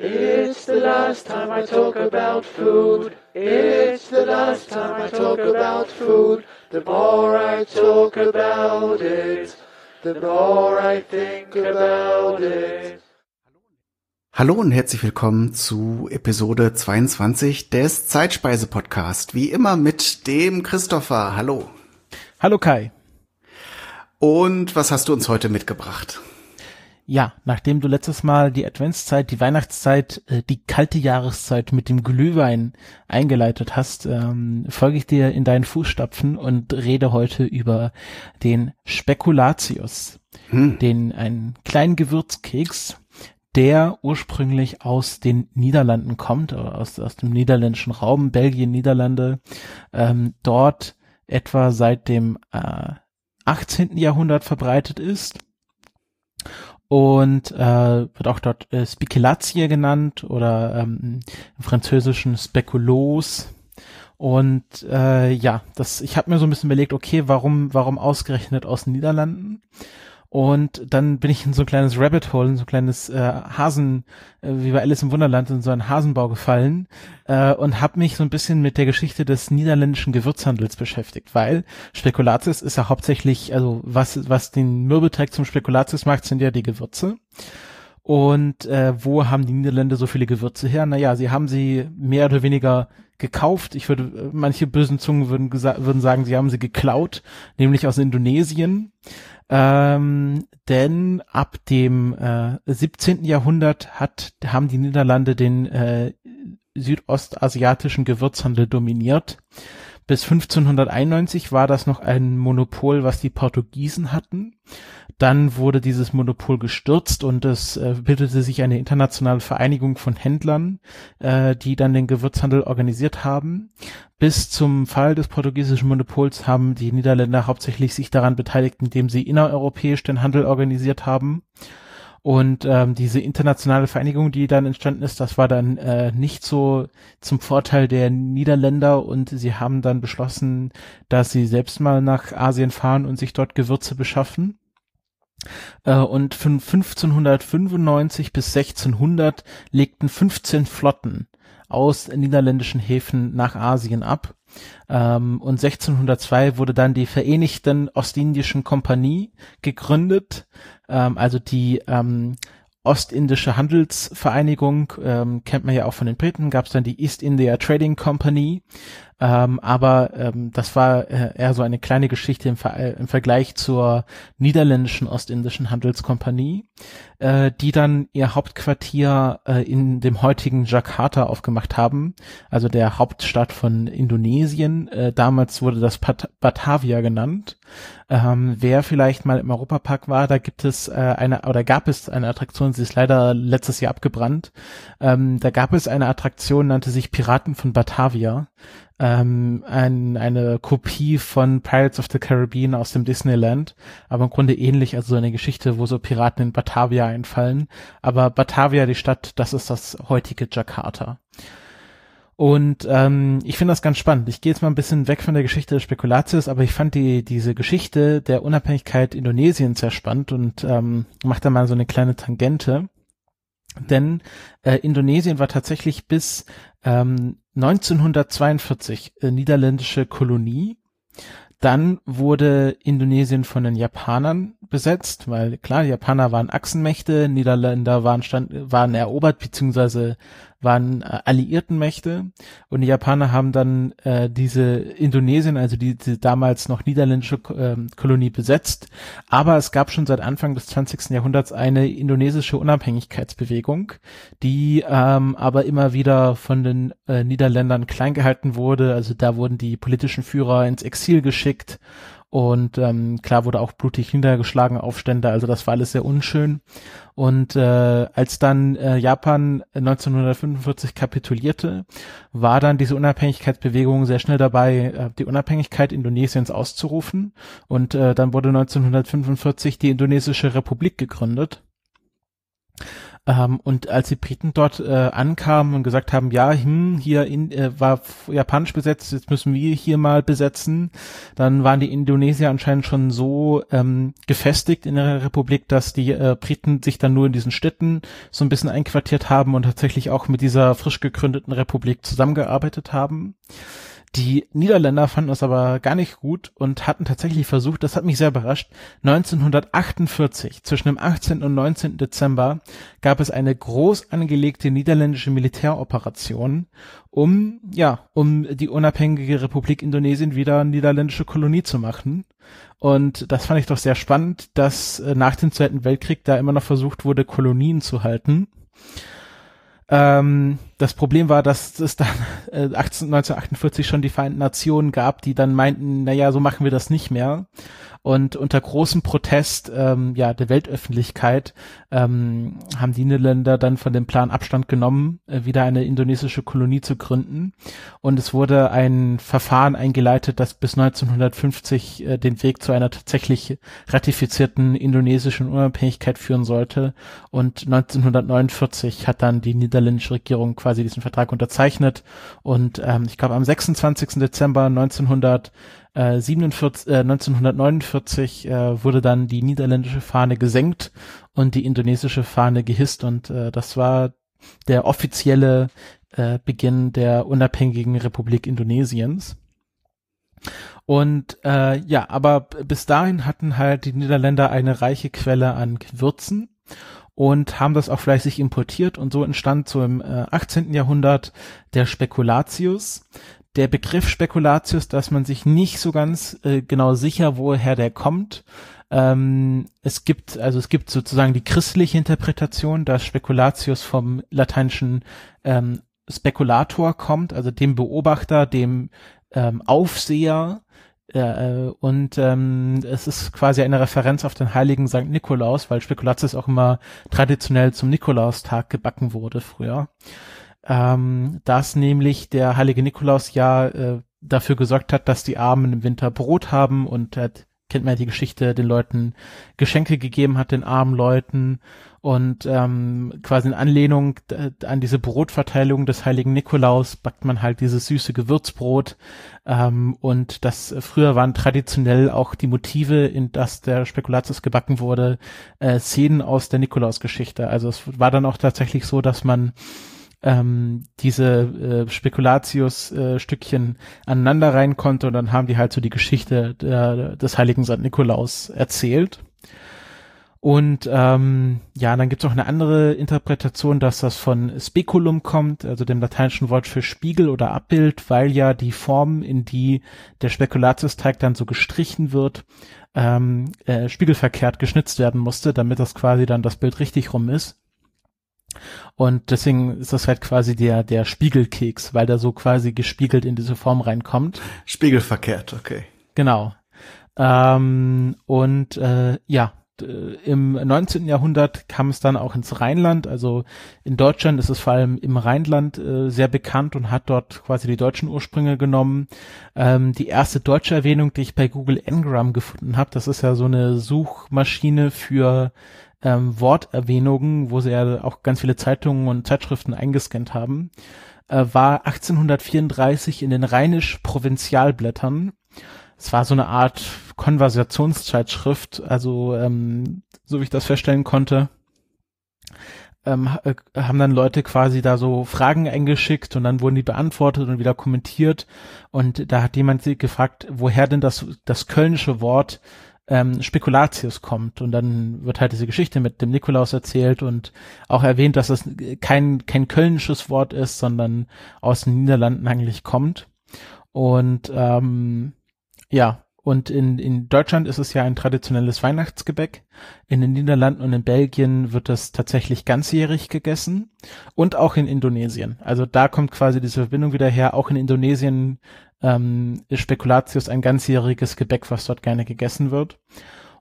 It's the last time I talk about food. It's the last time I talk about food. The more I talk about it, the more I think about it. Hallo und herzlich willkommen zu Episode 22 des Zeitspeise-Podcast. Wie immer mit dem Christopher. Hallo. Hallo Kai. Und was hast du uns heute mitgebracht? Ja, nachdem du letztes Mal die Adventszeit, die Weihnachtszeit, äh, die kalte Jahreszeit mit dem Glühwein eingeleitet hast, ähm, folge ich dir in deinen Fußstapfen und rede heute über den Spekulatius, hm. den einen kleinen Gewürzkeks, der ursprünglich aus den Niederlanden kommt, aus, aus dem niederländischen Raum, Belgien, Niederlande, ähm, dort etwa seit dem äh, 18. Jahrhundert verbreitet ist und äh, wird auch dort äh, Spiculatie genannt oder ähm, im Französischen Speculos. Und äh, ja, das, ich habe mir so ein bisschen überlegt, okay, warum, warum ausgerechnet aus den Niederlanden? Und dann bin ich in so ein kleines Rabbit Hole, in so ein kleines äh, Hasen, äh, wie bei Alice im Wunderland, in so einen Hasenbau gefallen äh, und habe mich so ein bisschen mit der Geschichte des niederländischen Gewürzhandels beschäftigt, weil Spekulatius ist ja hauptsächlich, also was, was den Mürbeteig zum Spekulatius macht, sind ja die Gewürze. Und äh, wo haben die Niederländer so viele Gewürze her? Naja, sie haben sie mehr oder weniger gekauft. Ich würde, manche bösen Zungen würden, würden sagen, sie haben sie geklaut, nämlich aus Indonesien. Ähm, denn ab dem äh, 17. Jahrhundert hat, haben die Niederlande den äh, südostasiatischen Gewürzhandel dominiert. Bis 1591 war das noch ein Monopol, was die Portugiesen hatten. Dann wurde dieses Monopol gestürzt und es äh, bildete sich eine internationale Vereinigung von Händlern, äh, die dann den Gewürzhandel organisiert haben. Bis zum Fall des portugiesischen Monopols haben die Niederländer hauptsächlich sich daran beteiligt, indem sie innereuropäisch den Handel organisiert haben. Und ähm, diese internationale Vereinigung, die dann entstanden ist, das war dann äh, nicht so zum Vorteil der Niederländer und sie haben dann beschlossen, dass sie selbst mal nach Asien fahren und sich dort Gewürze beschaffen. Äh, und von 1595 bis 1600 legten 15 Flotten aus niederländischen Häfen nach Asien ab. Ähm, und 1602 wurde dann die Vereinigten Ostindischen Kompanie gegründet, ähm, also die ähm, Ostindische Handelsvereinigung, ähm, kennt man ja auch von den Briten, gab es dann die East India Trading Company, ähm, aber ähm, das war äh, eher so eine kleine Geschichte im, Ver äh, im Vergleich zur niederländischen Ostindischen Handelskompanie, äh, die dann ihr Hauptquartier äh, in dem heutigen Jakarta aufgemacht haben, also der Hauptstadt von Indonesien. Äh, damals wurde das Bat Batavia genannt. Ähm, wer vielleicht mal im Europapark war, da gibt es äh, eine oder gab es eine Attraktion, sie ist leider letztes Jahr abgebrannt. Ähm, da gab es eine Attraktion, nannte sich Piraten von Batavia ähm, ein, eine Kopie von Pirates of the Caribbean aus dem Disneyland, aber im Grunde ähnlich, also so eine Geschichte, wo so Piraten in Batavia einfallen. Aber Batavia, die Stadt, das ist das heutige Jakarta. Und ähm, ich finde das ganz spannend. Ich gehe jetzt mal ein bisschen weg von der Geschichte des Spekulatius, aber ich fand die diese Geschichte der Unabhängigkeit Indonesiens sehr spannend und ähm, mache da mal so eine kleine Tangente. Denn äh, Indonesien war tatsächlich bis ähm, 1942 äh, niederländische Kolonie. Dann wurde Indonesien von den Japanern besetzt, weil klar, Japaner waren Achsenmächte, Niederländer waren, stand, waren erobert beziehungsweise waren äh, alliierten Mächte und die Japaner haben dann äh, diese Indonesien, also die, die damals noch niederländische äh, Kolonie besetzt. Aber es gab schon seit Anfang des 20. Jahrhunderts eine indonesische Unabhängigkeitsbewegung, die ähm, aber immer wieder von den äh, Niederländern klein gehalten wurde. Also da wurden die politischen Führer ins Exil geschickt und ähm, klar wurde auch blutig niedergeschlagen, Aufstände, also das war alles sehr unschön. Und äh, als dann äh, Japan 1945 kapitulierte, war dann diese Unabhängigkeitsbewegung sehr schnell dabei, äh, die Unabhängigkeit Indonesiens auszurufen. Und äh, dann wurde 1945 die Indonesische Republik gegründet. Ähm, und als die Briten dort äh, ankamen und gesagt haben, ja, hm, hier in, äh, war japanisch besetzt, jetzt müssen wir hier mal besetzen, dann waren die Indonesier anscheinend schon so ähm, gefestigt in der Republik, dass die äh, Briten sich dann nur in diesen Städten so ein bisschen einquartiert haben und tatsächlich auch mit dieser frisch gegründeten Republik zusammengearbeitet haben. Die Niederländer fanden das aber gar nicht gut und hatten tatsächlich versucht, das hat mich sehr überrascht, 1948, zwischen dem 18. und 19. Dezember, gab es eine groß angelegte niederländische Militäroperation, um, ja, um die unabhängige Republik Indonesien wieder niederländische Kolonie zu machen. Und das fand ich doch sehr spannend, dass äh, nach dem Zweiten Weltkrieg da immer noch versucht wurde, Kolonien zu halten. Ähm, das Problem war, dass es dann äh, 18, 1948 schon die Vereinten Nationen gab, die dann meinten, naja, so machen wir das nicht mehr. Und unter großem Protest ähm, ja, der Weltöffentlichkeit ähm, haben die Niederländer dann von dem Plan Abstand genommen, äh, wieder eine indonesische Kolonie zu gründen. Und es wurde ein Verfahren eingeleitet, das bis 1950 äh, den Weg zu einer tatsächlich ratifizierten indonesischen Unabhängigkeit führen sollte. Und 1949 hat dann die niederländische Regierung quasi diesen Vertrag unterzeichnet. Und ähm, ich glaube, am 26. Dezember 1900 äh, 47, äh, 1949 äh, wurde dann die niederländische Fahne gesenkt und die indonesische Fahne gehisst und äh, das war der offizielle äh, Beginn der unabhängigen Republik Indonesiens. Und äh, ja, aber bis dahin hatten halt die Niederländer eine reiche Quelle an Gewürzen und haben das auch fleißig importiert und so entstand so im äh, 18. Jahrhundert der Spekulatius, der Begriff Spekulatius, dass man sich nicht so ganz äh, genau sicher, woher der kommt. Ähm, es gibt, also es gibt sozusagen die christliche Interpretation, dass Spekulatius vom lateinischen ähm, Spekulator kommt, also dem Beobachter, dem ähm, Aufseher, äh, und ähm, es ist quasi eine Referenz auf den heiligen St. Nikolaus, weil Spekulatius auch immer traditionell zum Nikolaustag gebacken wurde früher ähm, dass nämlich der heilige Nikolaus ja äh, dafür gesorgt hat, dass die Armen im Winter Brot haben und er kennt man ja die Geschichte, den Leuten Geschenke gegeben hat, den armen Leuten und ähm, quasi in Anlehnung an diese Brotverteilung des heiligen Nikolaus backt man halt dieses süße Gewürzbrot ähm, und das äh, früher waren traditionell auch die Motive, in das der Spekulatius gebacken wurde, äh, Szenen aus der Nikolausgeschichte. Also es war dann auch tatsächlich so, dass man ähm, diese äh, Spekulatius-Stückchen äh, aneinander rein konnte und dann haben die halt so die Geschichte der, des heiligen St. Nikolaus erzählt. Und ähm, ja, dann gibt's auch eine andere Interpretation, dass das von Speculum kommt, also dem lateinischen Wort für Spiegel oder Abbild, weil ja die Form, in die der Spekulatiusteig dann so gestrichen wird, ähm, äh, spiegelverkehrt geschnitzt werden musste, damit das quasi dann das Bild richtig rum ist. Und deswegen ist das halt quasi der, der Spiegelkeks, weil der so quasi gespiegelt in diese Form reinkommt. Spiegelverkehrt, okay. Genau. Ähm, und äh, ja, im 19. Jahrhundert kam es dann auch ins Rheinland. Also in Deutschland ist es vor allem im Rheinland äh, sehr bekannt und hat dort quasi die deutschen Ursprünge genommen. Ähm, die erste deutsche Erwähnung, die ich bei Google Ngram gefunden habe, das ist ja so eine Suchmaschine für ähm, Worterwähnungen, wo sie ja auch ganz viele Zeitungen und Zeitschriften eingescannt haben, äh, war 1834 in den Rheinisch-Provinzialblättern. Es war so eine Art Konversationszeitschrift, also ähm, so wie ich das feststellen konnte, ähm, äh, haben dann Leute quasi da so Fragen eingeschickt und dann wurden die beantwortet und wieder kommentiert und da hat jemand gefragt, woher denn das, das kölnische Wort ähm, Spekulatius kommt und dann wird halt diese Geschichte mit dem Nikolaus erzählt und auch erwähnt, dass es kein, kein kölnisches Wort ist, sondern aus den Niederlanden eigentlich kommt. Und ähm, ja, und in, in Deutschland ist es ja ein traditionelles Weihnachtsgebäck. In den Niederlanden und in Belgien wird es tatsächlich ganzjährig gegessen. Und auch in Indonesien. Also da kommt quasi diese Verbindung wieder her. Auch in Indonesien ähm, ist Spekulatius ein ganzjähriges Gebäck, was dort gerne gegessen wird.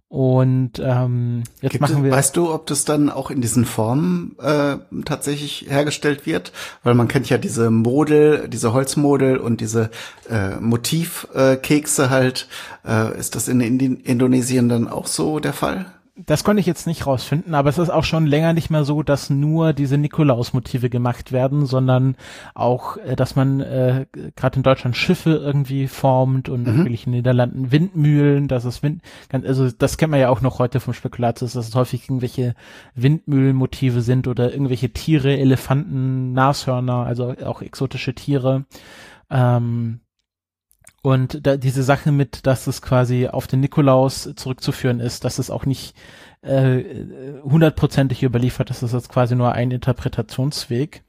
Und ähm, jetzt Gibt machen wir. weißt du, ob das dann auch in diesen Formen äh, tatsächlich hergestellt wird? Weil man kennt ja diese Model, diese Holzmodel und diese äh, Motivkekse äh, halt. Äh, ist das in Indi Indonesien dann auch so der Fall? Das konnte ich jetzt nicht rausfinden, aber es ist auch schon länger nicht mehr so, dass nur diese Nikolaus-Motive gemacht werden, sondern auch, äh, dass man äh, gerade in Deutschland Schiffe irgendwie formt und Mhm. natürlich in den Niederlanden Windmühlen, dass es Wind, ganz- also das kennt man ja auch noch heute vom Spekulatius, dass es häufig irgendwelche Windmühlenmotive sind oder irgendwelche Tiere, Elefanten, Nashörner, also auch exotische Tiere. Ähm, und da, diese Sache mit, dass es quasi auf den Nikolaus zurückzuführen ist, dass es auch nicht äh, hundertprozentig überliefert ist, das ist quasi nur ein Interpretationsweg.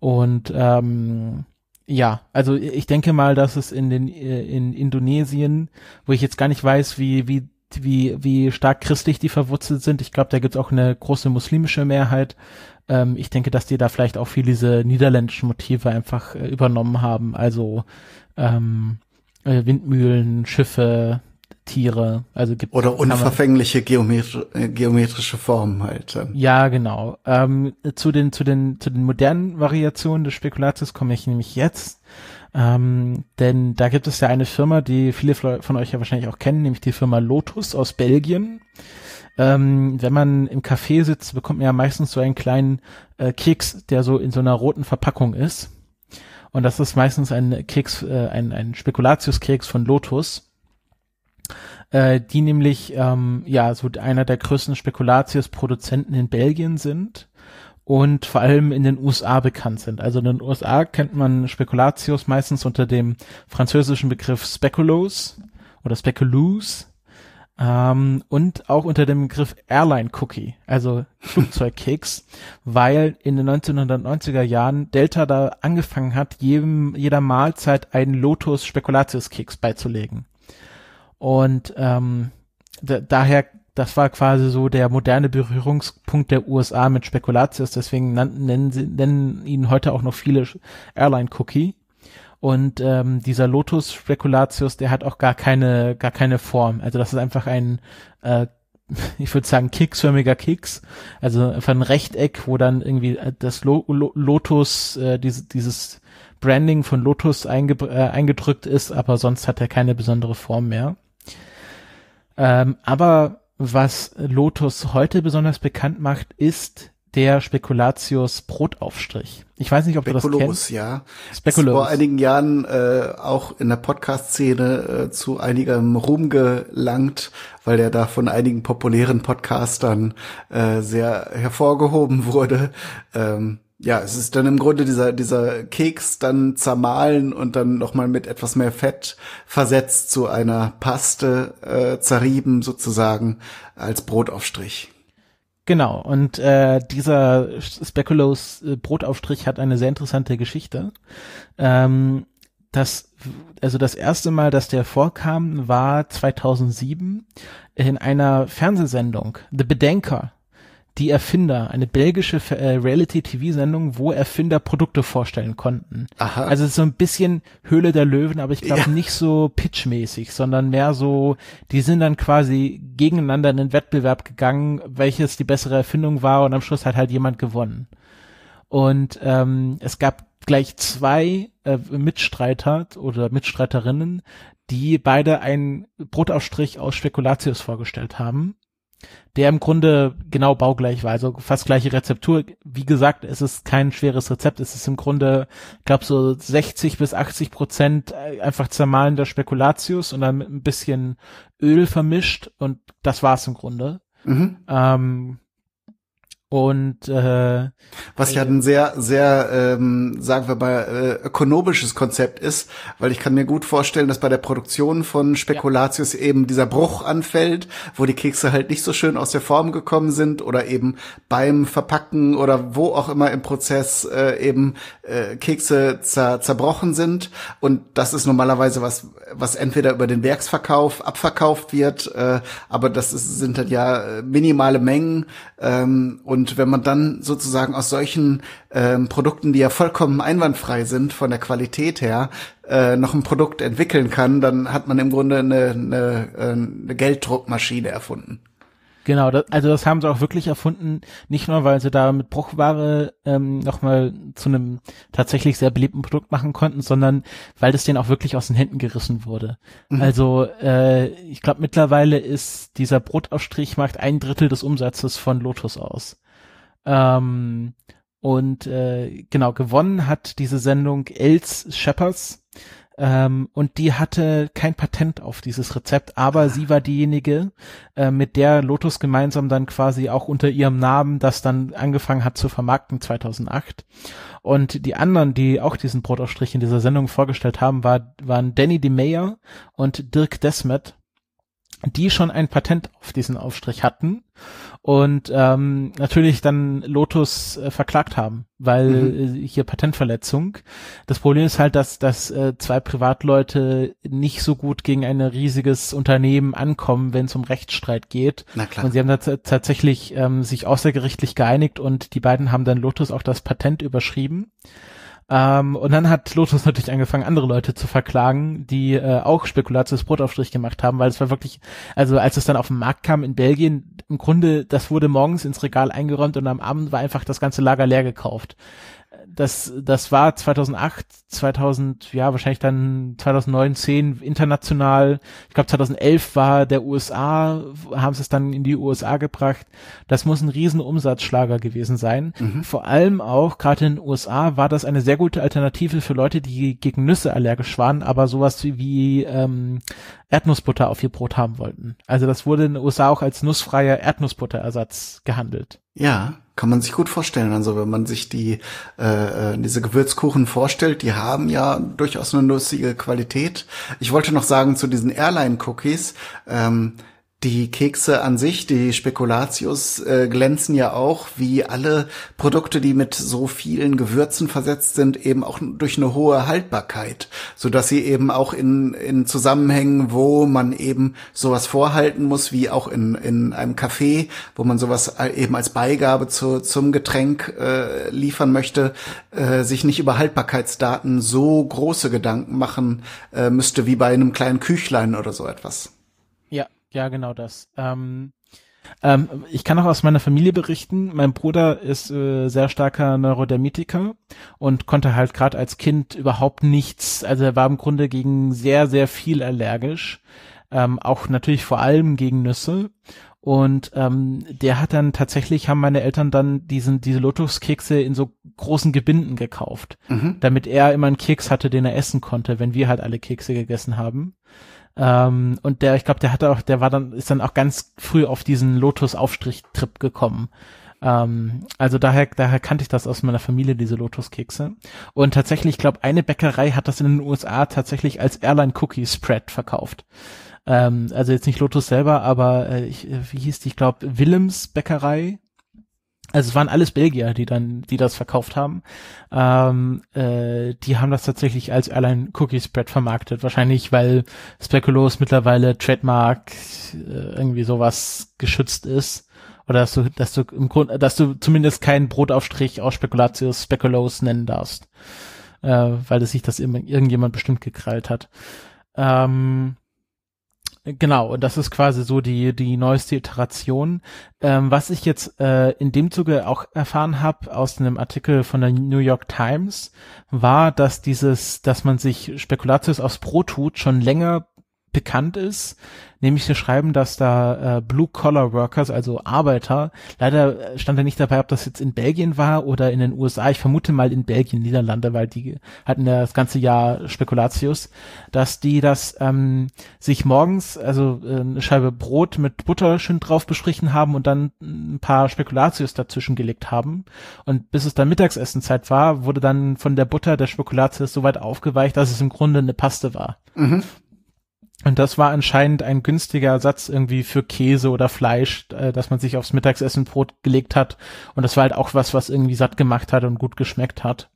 Und ähm, ja, also ich denke mal, dass es in den äh, in Indonesien, wo ich jetzt gar nicht weiß, wie wie wie wie stark christlich die verwurzelt sind. Ich glaube, da gibt es auch eine große muslimische Mehrheit. Ähm, ich denke, dass die da vielleicht auch viel diese niederländischen Motive einfach äh, übernommen haben. Also ähm, äh, Windmühlen, Schiffe, Tiere, also gibt Oder unverfängliche geometri äh, geometrische Formen halt. ähm. Ja, genau. Ähm, zu den zu den zu den modernen Variationen des Spekulatius komme ich nämlich jetzt, ähm, denn da gibt es ja eine Firma, die viele von euch ja wahrscheinlich auch kennen, nämlich die Firma Lotus aus Belgien. Ähm, wenn man im Café sitzt, bekommt man ja meistens so einen kleinen äh, Keks, der so in so einer roten Verpackung ist. Und das ist meistens ein Keks, äh, ein, ein Spekulatius-Keks von Lotus äh, die nämlich ähm, ja so einer der größten Spekulatius-Produzenten in Belgien sind und vor allem in den USA bekannt sind. Also in den USA kennt man Spekulatius meistens unter dem französischen Begriff Speculoos oder Speculoos ähm, und auch unter dem Begriff Airline Cookie, also Flugzeugkeks, weil in den 1990er Jahren Delta da angefangen hat, jedem, jeder Mahlzeit einen Lotus Spekulatius Keks beizulegen. Und ähm, da, daher, das war quasi so der moderne Berührungspunkt der USA mit Spekulatius, deswegen nannten, nennen, sie, nennen ihn heute auch noch viele Airline Cookie. Und ähm, dieser Lotus Spekulatius, der hat auch gar keine, gar keine Form. Also das ist einfach ein, äh, ich würde sagen, keksförmiger Keks. Also einfach ein Rechteck, wo dann irgendwie äh, das Lo Lo Lotus, äh, diese, dieses Branding von Lotus einge äh, eingedrückt ist, aber sonst hat er keine besondere Form mehr. Ähm, aber was Lotus heute besonders bekannt macht, ist der Spekulatius Brotaufstrich. Ich weiß nicht, ob du das kennst. ja. Speculoos. Ist vor einigen Jahren äh, auch in der Podcast-Szene äh, zu einigem Ruhm gelangt, weil der da von einigen populären Podcastern äh, sehr hervorgehoben wurde. Ähm, ja, es ist dann im Grunde dieser, dieser Keks dann zermahlen und dann nochmal mit etwas mehr Fett versetzt zu einer Paste äh, zerrieben sozusagen als Brotaufstrich. Genau, und äh, dieser Speculoos äh, Brotaufstrich hat eine sehr interessante Geschichte. Ähm, das, also das erste Mal, dass der vorkam, war 2007 in einer Fernsehsendung, The Bedenker. Die Erfinder, eine belgische äh, Reality-TV-Sendung, wo Erfinder Produkte vorstellen konnten. Aha. Also so ein bisschen Höhle der Löwen, aber ich glaube Ja. nicht so pitchmäßig, sondern mehr so, die sind dann quasi gegeneinander in den Wettbewerb gegangen, welches die bessere Erfindung war und am Schluss hat halt jemand gewonnen. Und ähm, es gab gleich zwei äh, Mitstreiter oder Mitstreiterinnen, die beide einen Brotaufstrich aus Spekulatius vorgestellt haben der im Grunde genau baugleich war, also fast gleiche Rezeptur. Wie gesagt, es ist kein schweres Rezept, es ist im Grunde, ich glaube so 60 bis 80 Prozent äh, einfach zermahlender Spekulatius und dann mit ein bisschen Öl vermischt und das war's im Grunde. Mhm. Ähm, und äh, Was ja ein sehr, sehr, ähm, sagen wir mal, äh, ökonomisches Konzept ist, weil ich kann mir gut vorstellen, dass bei der Produktion von Spekulatius eben dieser Bruch anfällt, wo die Kekse halt nicht so schön aus der Form gekommen sind oder eben beim Verpacken oder wo auch immer im Prozess äh, eben äh, Kekse zer zerbrochen sind. Und das ist normalerweise was, was entweder über den Werksverkauf abverkauft wird, äh, aber das ist, sind dann ja äh, minimale Mengen ähm, und wenn man dann sozusagen aus solchen ähm, Produkten, die ja vollkommen einwandfrei sind von der Qualität her, äh, noch ein Produkt entwickeln kann, dann hat man im Grunde eine, eine, äh, eine Gelddruckmaschine erfunden. Genau, das, also das haben sie auch wirklich erfunden, nicht nur, weil sie da mit Bruchware ähm, nochmal zu einem tatsächlich sehr beliebten Produkt machen konnten, sondern weil das denen auch wirklich aus den Händen gerissen wurde. Mhm. Also äh, ich glaube mittlerweile ist dieser Brotausstrich macht ein Drittel des Umsatzes von Lotus aus. Ähm, und äh, genau, gewonnen hat diese Sendung Els Shepherds ähm, und die hatte kein Patent auf dieses Rezept, aber sie war diejenige, äh, mit der Lotus gemeinsam dann quasi auch unter ihrem Namen das dann angefangen hat zu vermarkten 2008. Und die anderen, die auch diesen Brotausstrich in dieser Sendung vorgestellt haben, war, waren Danny DeMeyer und Dirk Desmet die schon ein Patent auf diesen Aufstrich hatten und ähm, natürlich dann Lotus äh, verklagt haben, weil mhm. äh, hier Patentverletzung. Das Problem ist halt, dass, dass äh, zwei Privatleute nicht so gut gegen ein riesiges Unternehmen ankommen, wenn es um Rechtsstreit geht. Na klar. Und sie haben da tatsächlich ähm, sich außergerichtlich geeinigt und die beiden haben dann Lotus auch das Patent überschrieben. Ähm, und dann hat Lotus natürlich angefangen, andere Leute zu verklagen, die äh, auch Spekulatius Brotaufstrich gemacht haben, weil es war wirklich, also als es dann auf den Markt kam in Belgien, im Grunde, das wurde morgens ins Regal eingeräumt und am Abend war einfach das ganze Lager leer gekauft das, das war 2008, 2000, ja, wahrscheinlich dann 2009, 10 international. Ich glaube 2011 war der USA, haben sie es dann in die USA gebracht. Das muss ein riesen Umsatzschlager gewesen sein. Mhm. Vor allem auch, gerade in den USA, war das eine sehr gute Alternative für Leute, die gegen Nüsse allergisch waren, aber sowas wie, wie ähm, Erdnussbutter auf ihr Brot haben wollten. Also das wurde in den USA auch als nussfreier Erdnussbutterersatz gehandelt. Ja, kann man sich gut vorstellen. Also wenn man sich die äh, äh, diese Gewürzkuchen vorstellt, die haben ja durchaus eine nussige Qualität. Ich wollte noch sagen zu diesen Airline-Cookies. Ähm, die Kekse an sich, die Spekulatius, äh, glänzen ja auch wie alle Produkte, die mit so vielen Gewürzen versetzt sind, eben auch durch eine hohe Haltbarkeit, so dass sie eben auch in, in Zusammenhängen, wo man eben sowas vorhalten muss, wie auch in, in einem Café, wo man sowas eben als Beigabe zu, zum Getränk äh, liefern möchte, äh, sich nicht über Haltbarkeitsdaten so große Gedanken machen äh, müsste wie bei einem kleinen Küchlein oder so etwas. Ja, genau das. Ähm, ähm, ich kann auch aus meiner Familie berichten. Mein Bruder ist äh, sehr starker Neurodermitiker und konnte halt gerade als Kind überhaupt nichts. Also er war im Grunde gegen sehr, sehr viel allergisch. Ähm, auch natürlich vor allem gegen Nüsse. Und ähm, der hat dann tatsächlich, haben meine Eltern dann diesen, diese Lotuskekse in so großen Gebinden gekauft, mhm. damit er immer einen Keks hatte, den er essen konnte, wenn wir halt alle Kekse gegessen haben. Ähm, und der, ich glaube, der hatte auch, der war dann, ist dann auch ganz früh auf diesen Lotus-Aufstrich-Trip gekommen. Ähm, also daher, daher kannte ich das aus meiner Familie, diese Lotus-Kekse. Und tatsächlich, ich glaube, eine Bäckerei hat das in den USA tatsächlich als Airline-Cookie-Spread verkauft. Ähm, also jetzt nicht Lotus selber, aber äh, ich, wie hieß die, ich glaube, Willems Bäckerei also es waren alles Belgier, die dann, die das verkauft haben. Ähm, äh, die haben das tatsächlich als Airline Cookie Spread vermarktet. Wahrscheinlich, weil Speculoos mittlerweile Trademark äh, irgendwie sowas geschützt ist. Oder dass du, dass du im Grunde, dass du zumindest keinen Brotaufstrich aus Spekulatius Speculoos nennen darfst. Äh, weil das sich das irgendjemand bestimmt gekrallt hat. Ähm, Genau, und das ist quasi so die, die neueste Iteration. Ähm, was ich jetzt äh, in dem Zuge auch erfahren habe aus einem Artikel von der New York Times, war, dass dieses, dass man sich Spekulatius aufs Brot tut, schon länger bekannt ist, nämlich sie schreiben, dass da äh, Blue-Collar-Workers, also Arbeiter, leider stand da nicht dabei, ob das jetzt in Belgien war oder in den USA, ich vermute mal in Belgien, Niederlande, weil die hatten ja das ganze Jahr Spekulatius, dass die das ähm, sich morgens, also äh, eine Scheibe Brot mit Butter schön drauf bestrichen haben und dann ein paar Spekulatius dazwischen gelegt haben und bis es dann Mittagsessenzeit war, wurde dann von der Butter der Spekulatius so weit aufgeweicht, dass es im Grunde eine Paste war. Mhm. Und das war anscheinend ein günstiger Ersatz irgendwie für Käse oder Fleisch, äh, dass man sich aufs Mittagessen Brot gelegt hat. Und das war halt auch was, was irgendwie satt gemacht hat und gut geschmeckt hat.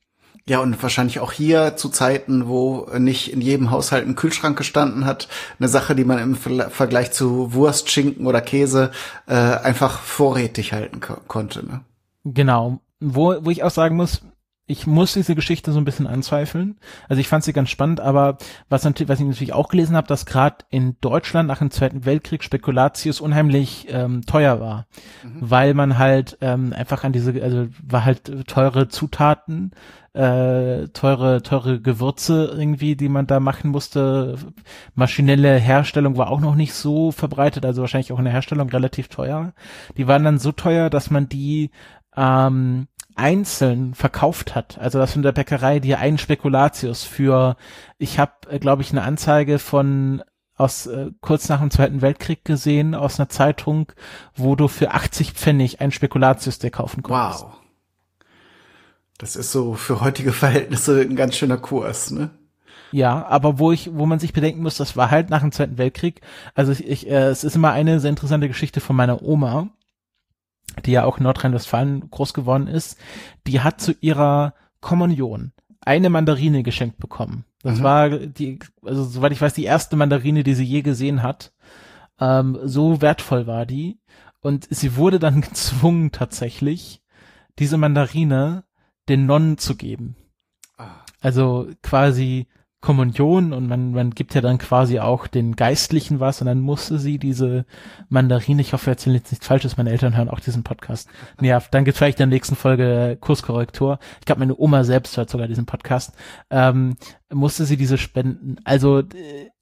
Ja, und wahrscheinlich auch hier zu Zeiten, wo nicht in jedem Haushalt ein Kühlschrank gestanden hat, eine Sache, die man im Vergleich zu Wurst, Schinken oder Käse äh, einfach vorrätig halten ko konnte. Ne? Genau. Wo, wo ich auch sagen muss, ich muss diese Geschichte so ein bisschen anzweifeln. Also ich fand sie ganz spannend, aber was, was ich natürlich auch gelesen habe, dass gerade in Deutschland nach dem Zweiten Weltkrieg Spekulatius unheimlich ähm, teuer war, mhm. weil man halt ähm, einfach an diese, also war halt teure Zutaten, äh, teure, teure Gewürze irgendwie, die man da machen musste. Maschinelle Herstellung war auch noch nicht so verbreitet, also wahrscheinlich auch in der Herstellung relativ teuer. Die waren dann so teuer, dass man die ähm, einzeln verkauft hat. Also das von der Bäckerei, die einen Spekulatius für, ich habe, äh, glaube ich, eine Anzeige von aus äh, kurz nach dem Zweiten Weltkrieg gesehen aus einer Zeitung, wo du für 80 Pfennig ein Spekulatius dir kaufen konntest. Wow. Das ist so für heutige Verhältnisse ein ganz schöner Kurs, ne? Ja, aber wo ich, wo man sich bedenken muss, das war halt nach dem Zweiten Weltkrieg. Also ich, ich äh, es ist immer eine sehr interessante Geschichte von meiner Oma die ja auch in Nordrhein-Westfalen groß geworden ist, die hat zu ihrer Kommunion eine Mandarine geschenkt bekommen. Das mhm. war die, also soweit ich weiß, die erste Mandarine, die sie je gesehen hat. Ähm, so wertvoll war die. Und sie wurde dann gezwungen, tatsächlich, diese Mandarine den Nonnen zu geben. Ah. Also quasi Kommunion und man, man gibt ja dann quasi auch den Geistlichen was und dann musste sie diese Mandarine, ich hoffe, ich erzähle jetzt nichts Falsches, meine Eltern hören auch diesen Podcast. Ja, dann gibt's vielleicht in der nächsten Folge Kurskorrektur. Ich glaube, meine Oma selbst hört sogar diesen Podcast. Ähm, musste sie diese spenden. Also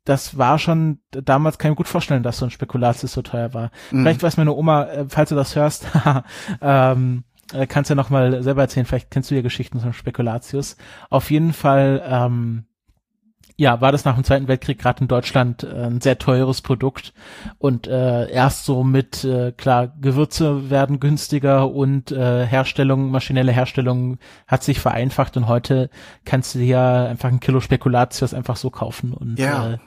das war schon, damals kann ich mir gut vorstellen, dass so ein Spekulatius so teuer war. Mhm. Vielleicht weiß meine Oma, äh, falls du das hörst, ähm, äh, kannst ja noch mal selber erzählen, vielleicht kennst du ja Geschichten von Spekulatius. Auf jeden Fall, ähm, ja, war das nach dem Zweiten Weltkrieg gerade in Deutschland äh, ein sehr teures Produkt und äh, erst so mit äh, klar Gewürze werden günstiger und äh, Herstellung, maschinelle Herstellung hat sich vereinfacht und heute kannst du dir ja einfach ein Kilo Spekulatius einfach so kaufen und ja.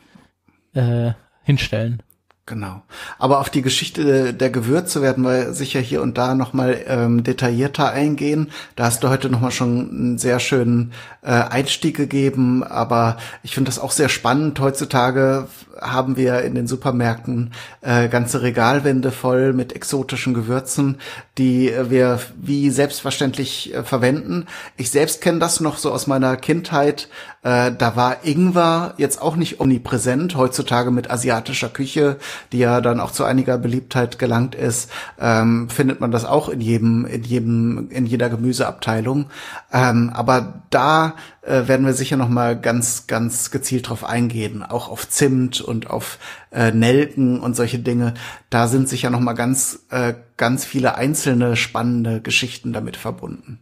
äh, äh, hinstellen. Genau. Aber auf die Geschichte der Gewürze werden wir sicher hier und da nochmal ähm, detaillierter eingehen. Da hast du heute nochmal schon einen sehr schönen äh, Einstieg gegeben. Aber ich finde das auch sehr spannend. Heutzutage haben wir in den Supermärkten äh, ganze Regalwände voll mit exotischen Gewürzen, die wir wie selbstverständlich äh, verwenden. Ich selbst kenne das noch so aus meiner Kindheit. Äh, da war Ingwer jetzt auch nicht omnipräsent. Heutzutage mit asiatischer Küche, die ja dann auch zu einiger Beliebtheit gelangt ist, ähm, findet man das auch in jedem, in jedem, in jeder Gemüseabteilung. Ähm, aber da äh, werden wir sicher noch mal ganz, ganz gezielt drauf eingehen, auch auf Zimt und auf äh, Nelken und solche Dinge. Da sind sicher noch mal ganz, äh, ganz viele einzelne spannende Geschichten damit verbunden.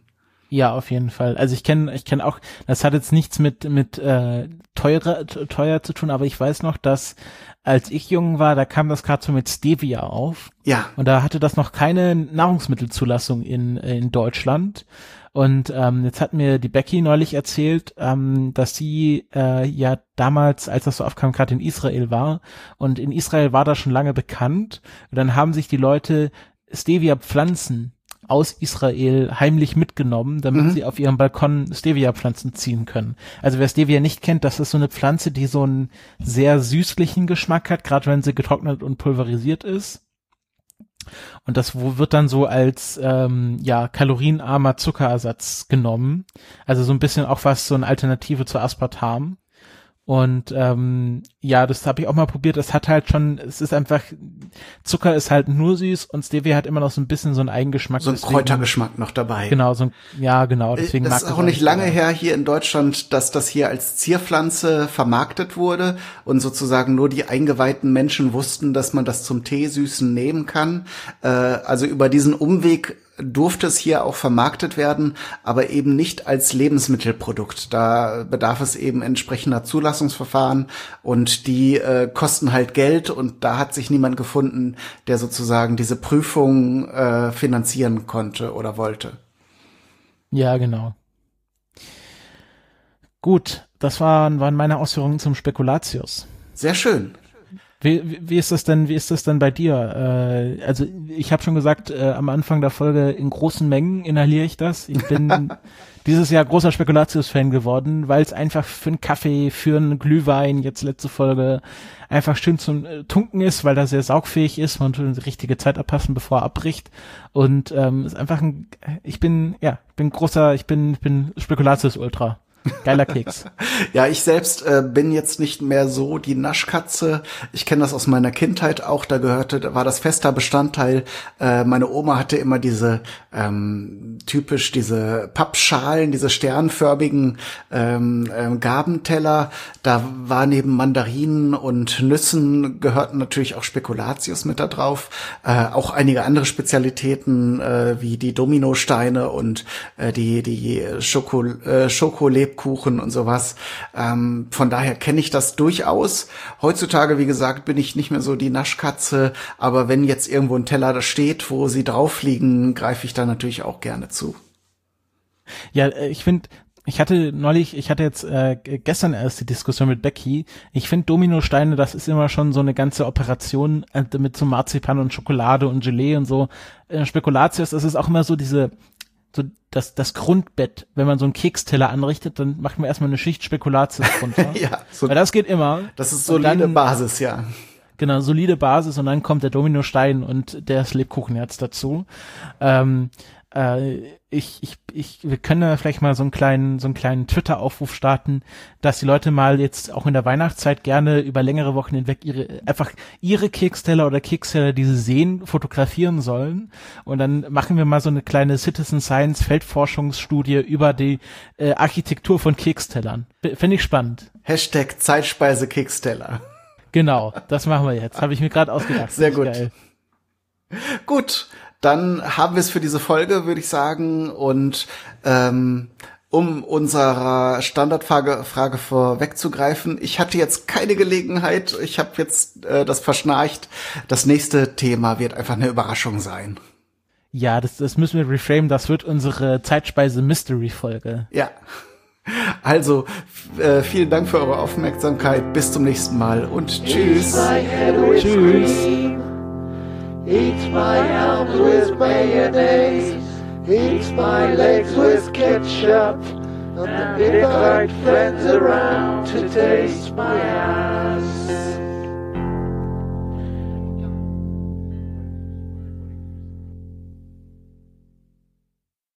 Ja, auf jeden Fall. Also ich kenne, ich kenne auch, das hat jetzt nichts mit mit äh, teurer teuer zu tun, aber ich weiß noch, dass als ich jung war, da kam das gerade so mit Stevia auf. Ja. Und da hatte das noch keine Nahrungsmittelzulassung in in Deutschland. Und ähm, jetzt hat mir die Becky neulich erzählt, ähm, dass sie äh, ja damals, als das so aufkam, gerade in Israel war. Und in Israel war das schon lange bekannt. Und dann haben sich die Leute Stevia-Pflanzen aus Israel heimlich mitgenommen, damit mhm. sie auf ihrem Balkon Stevia-Pflanzen ziehen können. Also wer Stevia nicht kennt, das ist so eine Pflanze, die so einen sehr süßlichen Geschmack hat, gerade wenn sie getrocknet und pulverisiert ist. Und das wird dann so als ähm, ja kalorienarmer Zuckerersatz genommen. Also so ein bisschen auch was so eine Alternative zu Aspartam. Und ähm, ja, das habe ich auch mal probiert. Es hat halt schon, es ist einfach, Zucker ist halt nur süß und Stevia hat immer noch so ein bisschen so einen Eigengeschmack. So ein deswegen, Kräutergeschmack noch dabei. Genau, so ein, ja, genau. Deswegen das mag ist auch nicht lange her hier in Deutschland, dass das hier als Zierpflanze vermarktet wurde und sozusagen nur die eingeweihten Menschen wussten, dass man das zum Teesüßen nehmen kann. Äh, also über diesen Umweg durfte es hier auch vermarktet werden, aber eben nicht als Lebensmittelprodukt. Da bedarf es eben entsprechender Zulassungsverfahren und die äh, kosten halt Geld und da hat sich niemand gefunden, der sozusagen diese Prüfung äh, finanzieren konnte oder wollte. Ja, genau. Gut, das waren, waren meine Ausführungen zum Spekulatius. Sehr schön. Wie, wie ist das denn, wie ist das denn bei dir? Äh, also ich habe schon gesagt, äh, am Anfang der Folge in großen Mengen inhaliere ich das. Ich bin dieses Jahr großer Spekulatius-Fan geworden, weil es einfach für einen Kaffee, für einen Glühwein, jetzt letzte Folge, einfach schön zum äh, Tunken ist, weil er sehr saugfähig ist, man tut die richtige Zeit abpassen, bevor er abbricht. Und ähm, ist einfach ein, ich bin, ja, ich bin großer, ich bin, ich bin Spekulatius-Ultra. Geiler Keks. ja, ich selbst äh, bin jetzt nicht mehr so die Naschkatze. Ich kenne das aus meiner Kindheit auch. Da gehörte, war das fester Bestandteil. Äh, meine Oma hatte immer diese ähm, typisch diese Pappschalen, diese sternförmigen ähm, ähm, Gabenteller. Da war neben Mandarinen und Nüssen gehörten natürlich auch Spekulatius mit da drauf. Äh, auch einige andere Spezialitäten äh, wie die Dominosteine und äh, die die Schoko, äh, Schokoleb Lebkuchen und sowas. Ähm, von daher kenne ich das durchaus. Heutzutage, wie gesagt, bin ich nicht mehr so die Naschkatze, aber wenn jetzt irgendwo ein Teller da steht, wo sie drauf liegen, greife ich da natürlich auch gerne zu. Ja, äh, ich finde, ich hatte neulich, ich hatte jetzt äh, gestern erst die Diskussion mit Becky. Ich finde Dominosteine, das ist immer schon so eine ganze Operation äh, mit so Marzipan und Schokolade und Gelee und so. Äh, Spekulatius, das ist auch immer so diese so das, das Grundbett, wenn man so einen Keksteller anrichtet, dann macht man erstmal eine Schicht Spekulatius drunter. ja, so, Weil das geht immer. Das ist solide dann, Basis, ja. Genau, solide Basis und dann kommt der Dominostein und der Lebkuchenherz dazu. Ähm, äh, ich, ich, ich, wir können vielleicht mal so einen kleinen, so einen kleinen Twitter-Aufruf starten, dass die Leute mal jetzt auch in der Weihnachtszeit gerne über längere Wochen hinweg ihre, einfach ihre Keksteller oder Keksteller, die sie sehen, fotografieren sollen. Und dann machen wir mal so eine kleine Citizen Science Feldforschungsstudie über die äh, Architektur von Kekstellern. Finde ich spannend. Hashtag Zeitspeise Keksteller. Genau, das machen wir jetzt. Habe ich mir gerade ausgedacht. Sehr gut. Geil. Gut, dann haben wir es für diese Folge, würde ich sagen. Und ähm, um unserer Standardfrage Frage vorwegzugreifen, ich hatte jetzt keine Gelegenheit, ich habe jetzt äh, das verschnarcht. Das nächste Thema wird einfach eine Überraschung sein. Ja, das, das müssen wir reframe, das wird unsere Zeitspeise-Mystery-Folge. Ja. Also, äh, vielen Dank für eure Aufmerksamkeit. Bis zum nächsten Mal und tschüss. Tschüss. Eats my arms with mayonnaise. Eats my legs with ketchup. And the big friends around to taste my ass.